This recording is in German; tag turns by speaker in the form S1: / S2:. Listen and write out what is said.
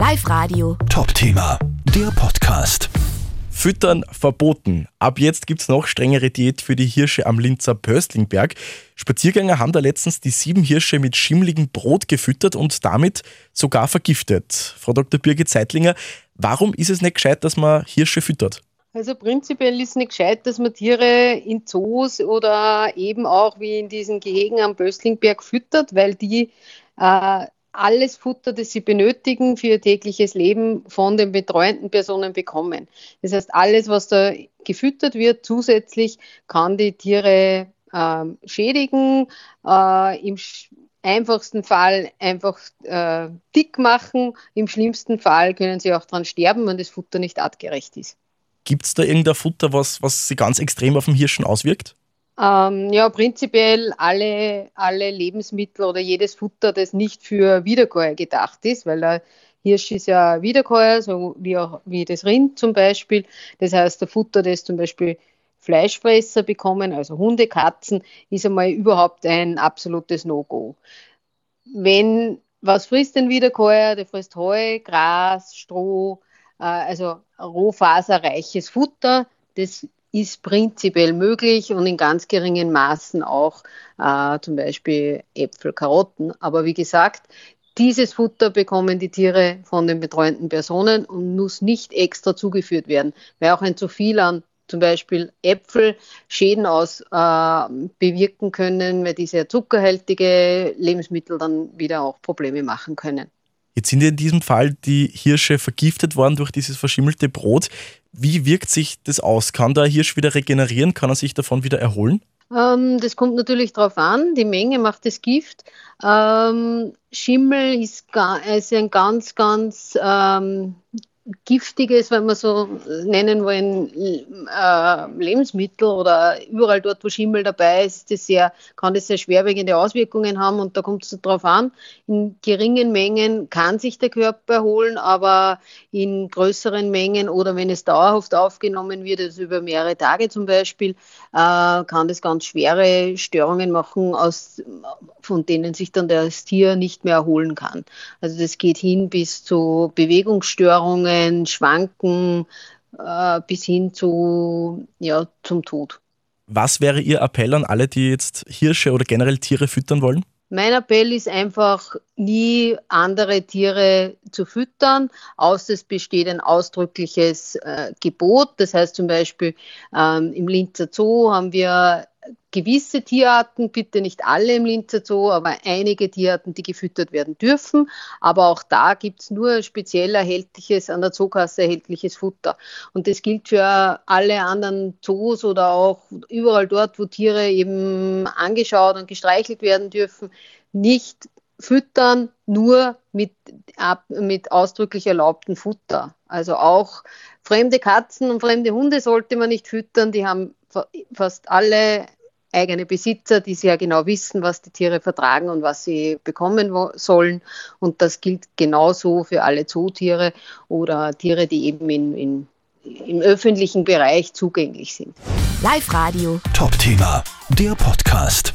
S1: Live Radio.
S2: Top-Thema, der Podcast.
S3: Füttern verboten. Ab jetzt gibt es noch strengere Diät für die Hirsche am Linzer Pöstlingberg. Spaziergänger haben da letztens die sieben Hirsche mit schimmligem Brot gefüttert und damit sogar vergiftet. Frau Dr. Birgit Seitlinger, warum ist es nicht gescheit, dass man Hirsche füttert?
S4: Also prinzipiell ist es nicht gescheit, dass man Tiere in Zoos oder eben auch wie in diesen Gehegen am Böstlingberg füttert, weil die äh, alles Futter, das sie benötigen für ihr tägliches Leben, von den betreuenden Personen bekommen. Das heißt, alles, was da gefüttert wird, zusätzlich kann die Tiere äh, schädigen, äh, im einfachsten Fall einfach äh, dick machen, im schlimmsten Fall können sie auch daran sterben, wenn das Futter nicht artgerecht ist.
S3: Gibt es da irgendein Futter, was, was sich ganz extrem auf den Hirschen auswirkt?
S4: Ähm, ja, prinzipiell alle, alle Lebensmittel oder jedes Futter, das nicht für Wiederkäuer gedacht ist, weil der Hirsch ist ja Wiederkäuer, so wie auch wie das Rind zum Beispiel. Das heißt, der Futter, das zum Beispiel Fleischfresser bekommen, also Hunde, Katzen, ist einmal überhaupt ein absolutes No-Go. Wenn, was frisst ein Wiederkäuer? Der frisst Heu, Gras, Stroh, äh, also rohfaserreiches Futter. Das ist prinzipiell möglich und in ganz geringen Maßen auch äh, zum Beispiel Äpfel, Karotten. Aber wie gesagt, dieses Futter bekommen die Tiere von den betreuenden Personen und muss nicht extra zugeführt werden, weil auch ein zu viel an zum Beispiel Äpfel Schäden aus äh, bewirken können, weil diese zuckerhaltige Lebensmittel dann wieder auch Probleme machen können.
S3: Jetzt sind in diesem Fall die Hirsche vergiftet worden durch dieses verschimmelte Brot. Wie wirkt sich das aus? Kann der Hirsch wieder regenerieren? Kann er sich davon wieder erholen?
S4: Ähm, das kommt natürlich darauf an. Die Menge macht das Gift. Ähm, Schimmel ist, ist, ein ganz, ganz ähm, giftiges, wenn wir so nennen wollen, äh, Lebensmittel oder überall dort, wo Schimmel dabei ist, das sehr, kann das sehr schwerwiegende Auswirkungen haben und da kommt es darauf an. In geringen Mengen kann sich der Körper erholen, aber in größeren Mengen oder wenn es dauerhaft aufgenommen wird, also über mehrere Tage zum Beispiel, äh, kann das ganz schwere Störungen machen, aus, von denen sich dann das Tier nicht mehr erholen kann. Also das geht hin bis zu Bewegungsstörungen, Lähmungen, Schwanken äh, bis hin zu, ja, zum Tod.
S3: Was wäre Ihr Appell an alle, die jetzt Hirsche oder generell Tiere füttern wollen?
S4: Mein Appell ist einfach, nie andere Tiere zu füttern, außer es besteht ein ausdrückliches äh, Gebot. Das heißt zum Beispiel ähm, im Linzer Zoo haben wir gewisse Tierarten, bitte nicht alle im Linzer Zoo, aber einige Tierarten, die gefüttert werden dürfen. Aber auch da gibt es nur speziell erhältliches, an der Zookasse erhältliches Futter. Und das gilt für alle anderen Zoos oder auch überall dort, wo Tiere eben angeschaut und gestreichelt werden dürfen, nicht füttern, nur mit, mit ausdrücklich erlaubtem Futter. Also auch fremde Katzen und fremde Hunde sollte man nicht füttern, die haben fast alle eigene Besitzer, die sehr genau wissen, was die Tiere vertragen und was sie bekommen sollen. Und das gilt genauso für alle Zootiere oder Tiere, die eben in, in, im öffentlichen Bereich zugänglich sind.
S1: Live Radio.
S2: Top Thema, der Podcast.